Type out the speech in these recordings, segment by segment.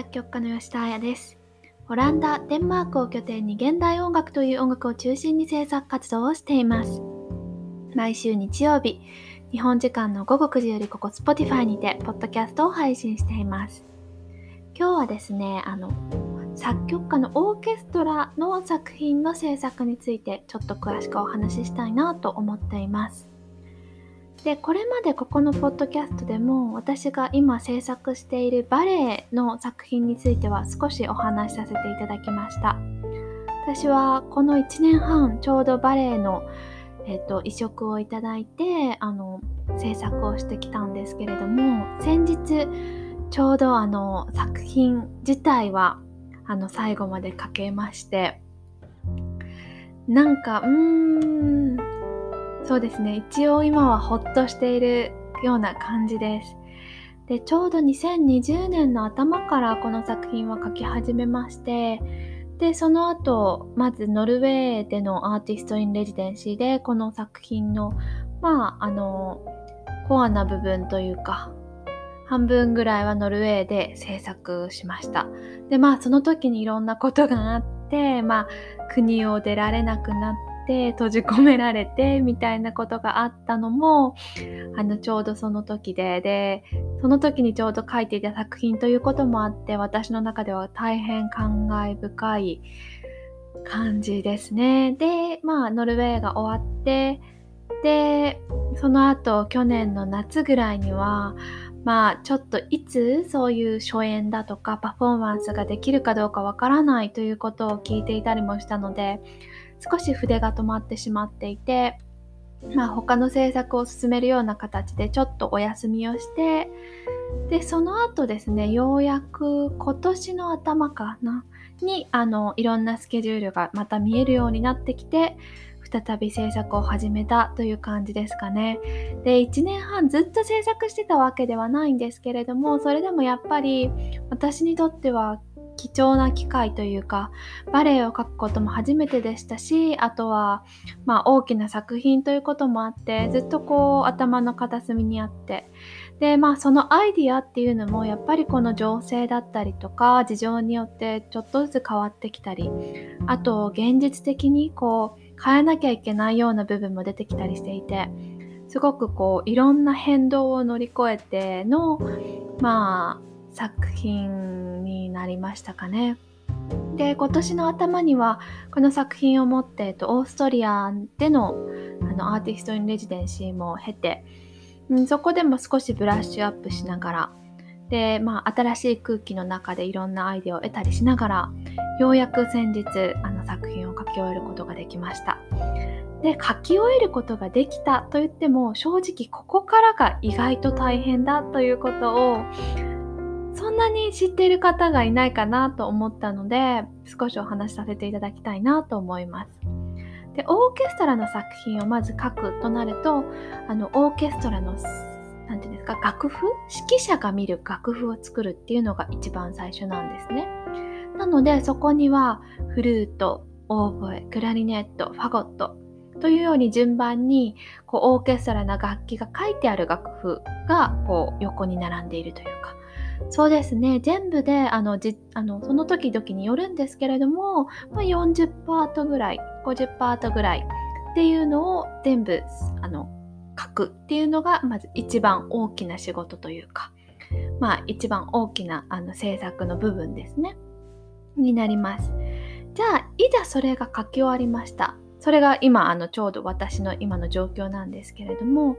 作曲家の吉田彩です。オランダ、デンマークを拠点に現代音楽という音楽を中心に制作活動をしています。毎週日曜日、日本時間の午後9時よりここ Spotify にて、ポッドキャストを配信しています。今日はですね、あの、作曲家のオーケストラの作品の制作についてちょっと詳しくお話ししたいなと思っています。でこれまでここのポッドキャストでも私が今制作しているバレエの作品については少しお話しさせていただきました。私はこの1年半ちょうどバレエの、えーと、移植をいただいてあの制作をしてきたんですけれども先日ちょうどあの作品自体はあの最後まで書けましてなんかうーんそうですね。一応今はほっとしているような感じです。でちょうど2020年の頭からこの作品は書き始めましてでその後まずノルウェーでの artist in residency でこの作品のまああのコアな部分というか半分ぐらいはノルウェーで制作しました。でまあその時にいろんなことがあってまあ国を出られなくなって閉じ込められてみたいなことがあったのもあのちょうどその時ででその時にちょうど書いていた作品ということもあって私の中では大変感慨深い感じですね。でまあノルウェーが終わってでその後去年の夏ぐらいにはまあちょっといつそういう初演だとかパフォーマンスができるかどうかわからないということを聞いていたりもしたので少し筆が止まってしまっていて、まあ、他の制作を進めるような形でちょっとお休みをしてでその後ですねようやく今年の頭かなにあのいろんなスケジュールがまた見えるようになってきて再び制作を始めたという感じですかね。で1年半ずっと制作してたわけではないんですけれどもそれでもやっぱり私にとっては貴重な機会というかバレエを書くことも初めてでしたしあとは、まあ、大きな作品ということもあってずっとこう頭の片隅にあって。でまあそのアイディアっていうのもやっぱりこの情勢だったりとか事情によってちょっとずつ変わってきたりあと現実的にこう変えなきゃいけないような部分も出てきたりしていてすごくこういろんな変動を乗り越えてのまあ作品なりましたかね。で今年の頭にはこの作品を持って、えっと、オーストリアでのあの artist in residency も経てうん、そこでも少しブラッシュアップしながらで、まあ、新しい空気の中でいろんなアイデアを得たりしながらようやく先日あの作品を書き終えることができましたで書き終えることができたと言っても正直ここからが意外と大変だということをそんなに知っている方がいないかなと思ったので少しお話しさせていただきたいなと思いますでオーケストラの作品をまず書くとなるとあのオーケストラの何て言うんですか楽譜？指揮者が見る楽譜を作るっていうのが一番最初なんですね。なのでそこにはフルートオーボエクラリネットファゴットというように順番にこうオーケストラの楽器が書いてある楽譜がこう横に並んでいるというかそうですね。全部であのじあのその時々によるんですけれども、まあ、40パートぐらい50パートぐらいっていうのを全部あの書くっていうのがまず一番大きな仕事というかまあ一番大きなあの制作の部分ですね。になります。じゃあいざそれが書き終わりました。それが今あのちょうど私の今の状況なんですけれども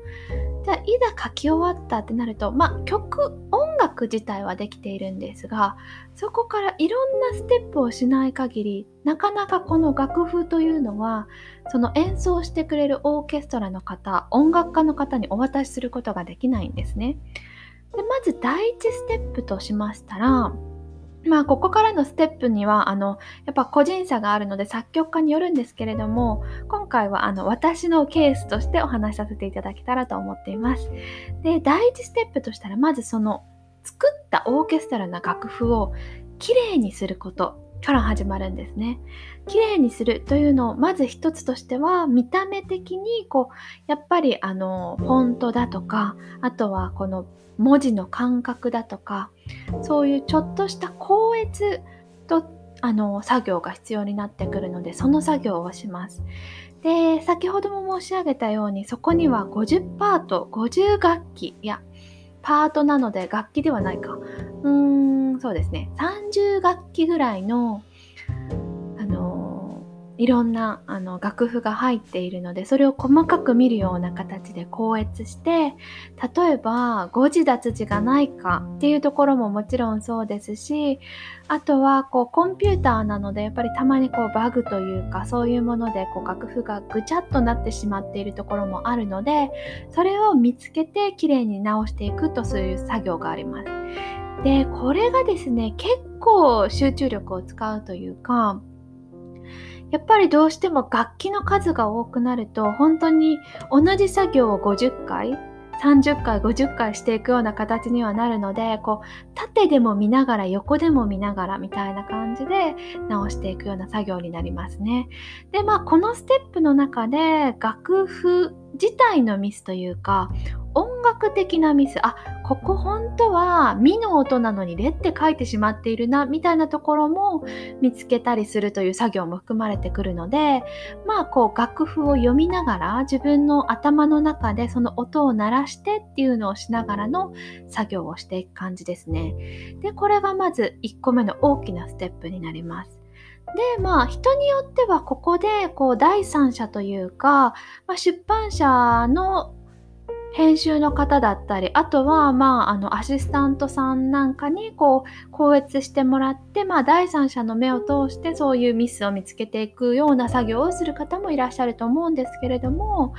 じゃあいざ書き終わったってなるとまあ曲音楽自体はできているんですがそこからいろんなステップをしない限りなかなかこの楽譜というのはその演奏してくれるオーケストラの方音楽家の方にお渡しすることができないんですね。でまず第一ステップとしましたらまあここからのステップにはあのやっぱ個人差があるので作曲家によるんですけれども今回はあの私のケースとしてお話しさせていただけたらと思っています。で第一ステップとしたらまずその作ったオーケストラの楽譜をきれいにすることから始まるんですね。綺麗にするというのをまず一つとしては見た目的にこうやっぱりあのフォントだとかあとはこの文字の感覚だとかそういうちょっとした高越とあの作業が必要になってくるのでその作業をします。で先ほども申し上げたようにそこには50パート50楽器いやパートなので楽器ではないかうーんそうですね30楽器ぐらいのいろんなあの楽譜が入っているのでそれを細かく見るような形で校閲して例えば誤字脱字がないかっていうところももちろんそうですしあとはこうコンピューターなのでやっぱりたまにこうバグというかそういうものでこう楽譜がぐちゃっとなってしまっているところもあるのでそれを見つけてきれいに直していくとそういう作業があります。でこれがですね結構集中力を使うというかやっぱりどうしても楽器の数が多くなると本当に同じ作業を50回30回50回していくような形にはなるのでこう縦でも見ながら横でも見ながらみたいな感じで直していくような作業になりますね。でまあこのステップの中で楽譜自体のミスというか音楽的なミスあここ本当はミの音なのにレって書いてしまっているなみたいなところも見つけたりするという作業も含まれてくるのでまあこう楽譜を読みながら自分の頭の中でその音を鳴らしてっていうのをしながらの作業をしていく感じですね。でこれがまず1個目の大きなステップになります。でまあ人によってはここでこう第三者というか、まあ、出版社の編集の方だったりあとはまああのアシスタントさんなんかにこう校閲してもらってまあ第三者の目を通してそういうミスを見つけていくような作業をする方もいらっしゃると思うんですけれども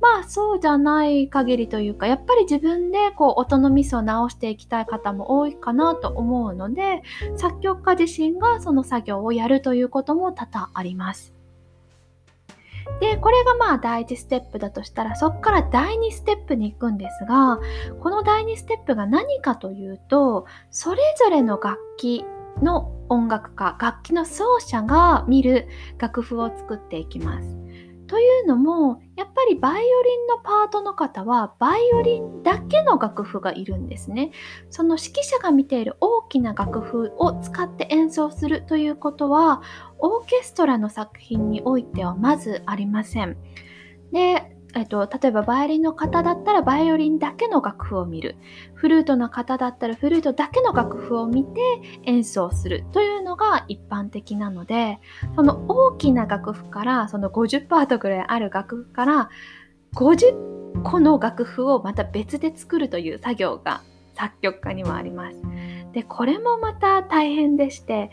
まあそうじゃない限りというかやっぱり自分でこう音のミスを直していきたい方も多いかなと思うので作曲家自身がその作業をやるということも多々あります。で、これがまあ第1ステップだとしたら、そこから第2ステップに行くんですが、この第2ステップが何かというと、それぞれの楽器の音楽家、楽器の奏者が見る楽譜を作っていきます。というのもやっぱりバイオリンのパートの方はバイオリンだけの楽譜がいるんですね。その指揮者が見ている大きな楽譜を使って演奏するということはオーケストラの作品においてはまずありません。でえっと、例えばバイオリンの方だったらバイオリンだけの楽譜を見るフルートの方だったらフルートだけの楽譜を見て演奏するというのが一般的なのでその大きな楽譜からその50パートぐらいある楽譜から50個の楽譜をまた別で作るという作業が作曲家にはあります。でこれもまた大変でして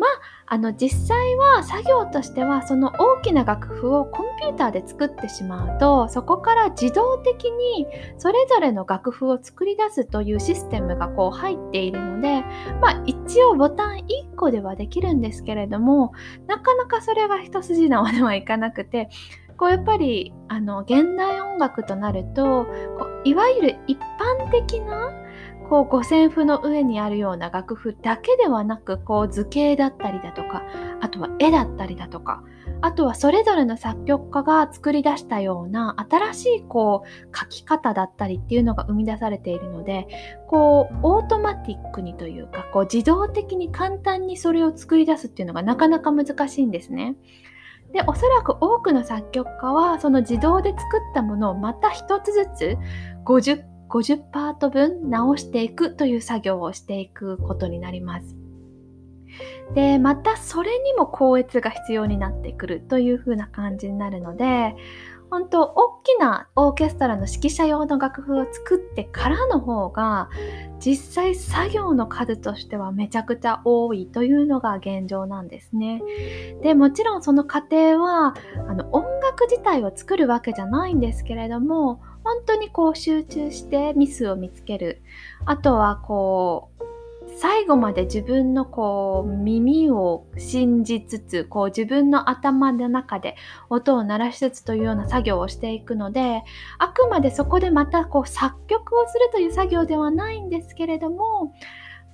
まああの実際は作業としてはその大きな楽譜をコンピューターで作ってしまうとそこから自動的にそれぞれの楽譜を作り出すというシステムがこう入っているのでまあ一応ボタン1個ではできるんですけれどもなかなかそれが一筋縄ではいかなくてこうやっぱりあの現代音楽となるとこういわゆる一般的なこう五線譜の上にあるような楽譜だけではなくこう図形だったりだとかあとは絵だったりだとかあとはそれぞれの作曲家が作り出したような新しいこう書き方だったりっていうのが生み出されているのでこうオートマティックにというかこう自動的に簡単にそれを作り出すっていうのがなかなか難しいんですね。でおそらく多くの作曲家はその自動で作ったものをまた一つずつ50 50パート分直していくという作業をしていくことになります。でまたそれにも光悦が必要になってくるというふうな感じになるので本当大きなオーケストラの指揮者用の楽譜を作ってからの方が実際作業の数としてはめちゃくちゃ多いというのが現状なんですね。でもちろんその過程はあの音楽自体を作るわけじゃないんですけれども本当にこう集中してミスを見つけるあとはこう最後まで自分のこう耳を信じつつこう自分の頭の中で音を鳴らしつつというような作業をしていくのであくまでそこでまたこう作曲をするという作業ではないんですけれども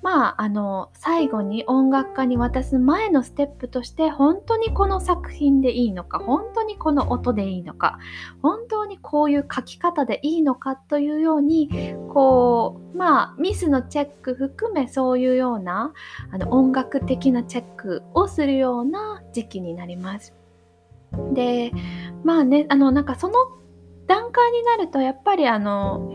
まああの最後に音楽家に渡す前のステップとして本当にこの作品でいいのか本当にこの音でいいのか本当にこういう書き方でいいのかというようにこうまあミスのチェック含めそういうようなあの音楽的なチェックをするような時期になります。でまあねあのなんかその段階になるとやっぱりあの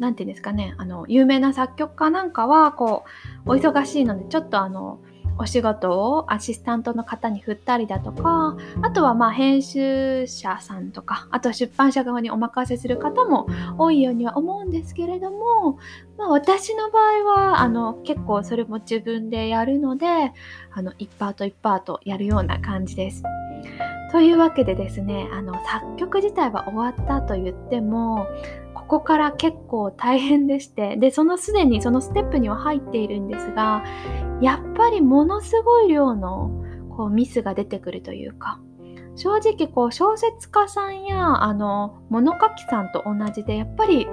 何て言うんですかねあの有名な作曲家なんかはこうお忙しいのでちょっとあのお仕事をアシスタントの方に振ったりだとかあとはまあ編集者さんとかあとは出版社側にお任せする方も多いようには思うんですけれども、まあ、私の場合はあの結構それも自分でやるのであの1パート1パートやるような感じです。というわけでですねあの作曲自体は終わったと言ってもここから結構大変でしてでそのすでにそのステップには入っているんですがやっぱりものすごい量のこうミスが出てくるというか正直こう小説家さんやあの物書きさんと同じでやっぱり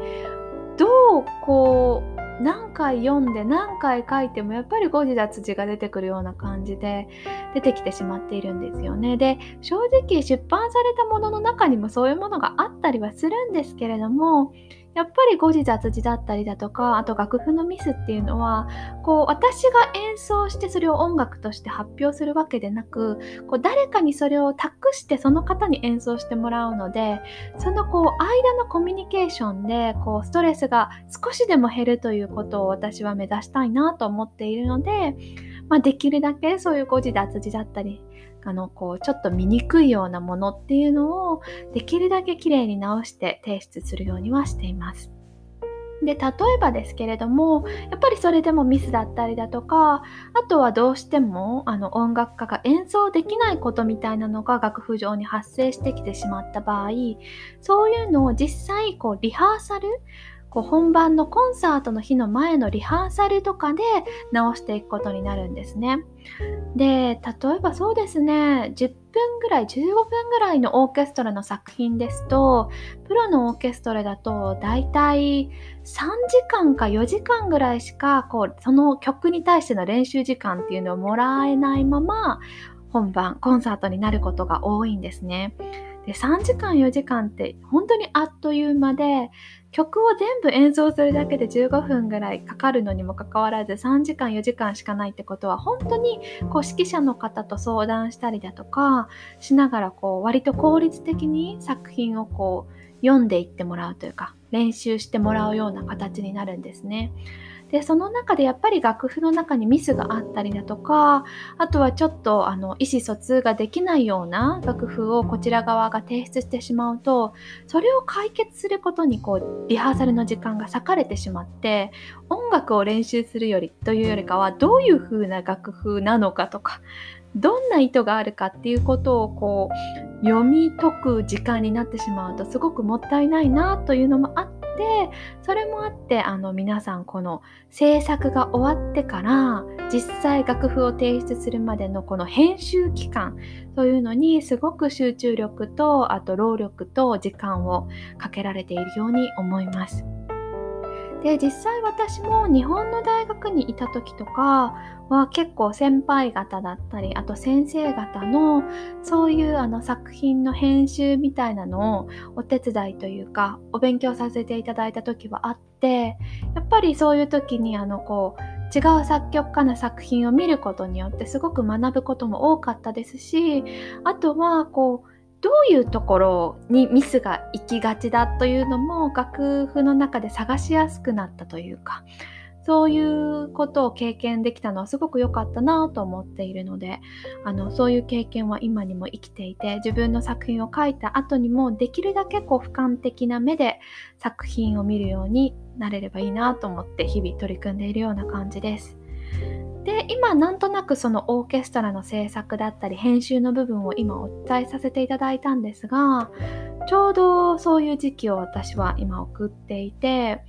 どうこう何回読んで何回書いてもやっぱり誤字脱字が出てくるような感じで出てきてしまっているんですよね。で正直出版されたものの中にもそういうものがあったりはするんですけれどもやっぱり誤字脱字だったりだとかあと楽譜のミスっていうのはこう私が演奏してそれを音楽として発表するわけでなくこう誰かにそれを託してその方に演奏してもらうのでそのこう間のコミュニケーションでこうストレスが少しでも減るということを私は目指したいなと思っているので、まあ、できるだけそういう誤字脱字だったりあのこうちょっと見にくいようなものっていうのをできるだけきれいに直して提出するようにはしています。で例えばですけれどもやっぱりそれでもミスだったりだとかあとはどうしてもあの音楽家が演奏できないことみたいなのが楽譜上に発生してきてしまった場合そういうのを実際こうリハーサルこう本番のコンサートの日の前のリハーサルとかで直していくことになるんですね。で、例えばそうですね、10分ぐらい、15分ぐらいのオーケストラの作品ですと、プロのオーケストラだとだいたい3時間か4時間ぐらいしか、こう、その曲に対しての練習時間っていうのをもらえないまま、本番、コンサートになることが多いんですね。で3時間4時間って本当にあっという間で曲を全部演奏するだけで15分ぐらいかかるのにもかかわらず3時間4時間しかないってことは本当にこう指揮者の方と相談したりだとかしながらこう割と効率的に作品をこう読んでいってもらうというか練習してもらうような形になるんですね。でその中でやっぱり楽譜の中にミスがあったりだとかあとはちょっとあの意思疎通ができないような楽譜をこちら側が提出してしまうとそれを解決することにこうリハーサルの時間が割かれてしまって音楽を練習するよりというよりかはどういう風な楽譜なのかとかどんな意図があるかっていうことをこう読み解く時間になってしまうとすごくもったいないなというのもあってそれもあってあの皆さんこの制作が終わってから実際楽譜を提出するまでのこの編集期間というのにすごく集中力とあと労力と時間をかけられているように思います。で実際私も日本の大学にいた時とかは結構先輩方だったりあと先生方のそういうあの作品の編集みたいなのをお手伝いというかお勉強させていただいた時はあってやっぱりそういう時にあのこう違う作曲家の作品を見ることによってすごく学ぶことも多かったですしあとはこうどういうところにミスが行きがちだというのも楽譜の中で探しやすくなったというかそういうことを経験できたのはすごく良かったなと思っているのであのそういう経験は今にも生きていて自分の作品を書いた後にもできるだけこう俯瞰的な目で作品を見るようになれればいいなと思って日々取り組んでいるような感じです。で今なんとなくそのオーケストラの制作だったり編集の部分を今お伝えさせていただいたんですがちょうどそういう時期を私は今送っていて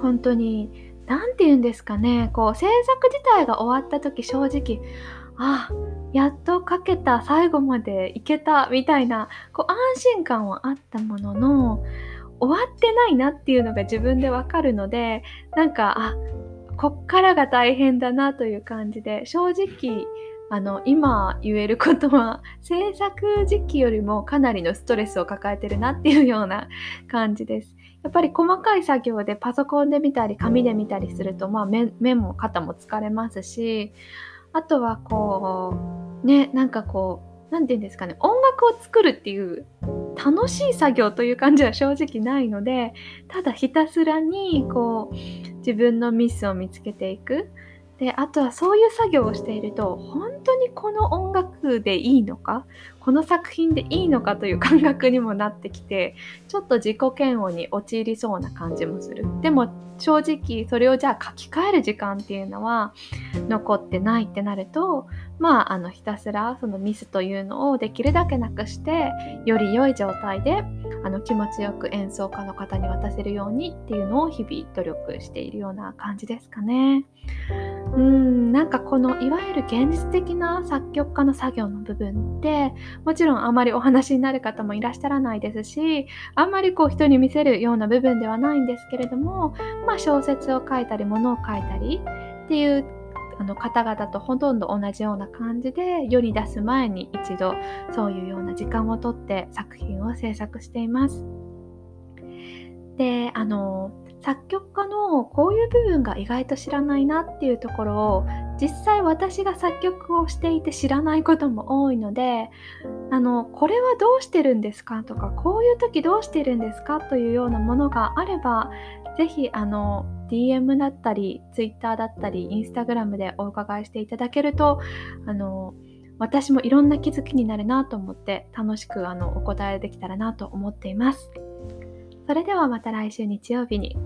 本当に何て言うんですかねこう制作自体が終わった時正直あやっと書けた最後までいけたみたいなこう安心感はあったものの終わってないなっていうのが自分でわかるのでなんかあこっからが大変だなという感じで正直あの今言えることは制作時期よりもかなりのストレスを抱えてるなっていうような感じです。やっぱり細かい作業でパソコンで見たり紙で見たりすると、まあ目も肩も疲れますしあとはこうねなんかこう何て言うんですかね音楽を作るっていう楽しい作業という感じは正直ないのでただひたすらにこう自分のミスを見つけていく。であとはそういう作業をしていると本当にこの音楽でいいのか？この作品でいいのかという感覚にもなってきてちょっと自己嫌悪に陥りそうな感じもするでも正直それをじゃあ書き換える時間っていうのは残ってないってなるとまああのひたすらそのミスというのをできるだけなくしてより良い状態であの気持ちよく演奏家の方に渡せるようにっていうのを日々努力しているような感じですかね。うんなんかこのいわゆる現実的な作曲家の作業の部分ってもちろんあまりお話になる方もいらっしゃらないですしあんまりこう人に見せるような部分ではないんですけれども、まあ、小説を書いたり物を書いたりっていうあの方々とほとんど同じような感じで世に出す前に一度そういうような時間をとって作品を制作しています。であの作曲家のこういう部分が意外と知らないなっていうところを実際私が作曲をしていて知らないことも多いのであのこれはどうしてるんですか？とかこういう時どうしてるんですか？というようなものがあれば是非あの DM だったり Twitter だったり Instagram でお伺いしていただけるとあの私もいろんな気づきになるなと思って楽しくあのお答えできたらなと思っています。それではまた来週日曜日に。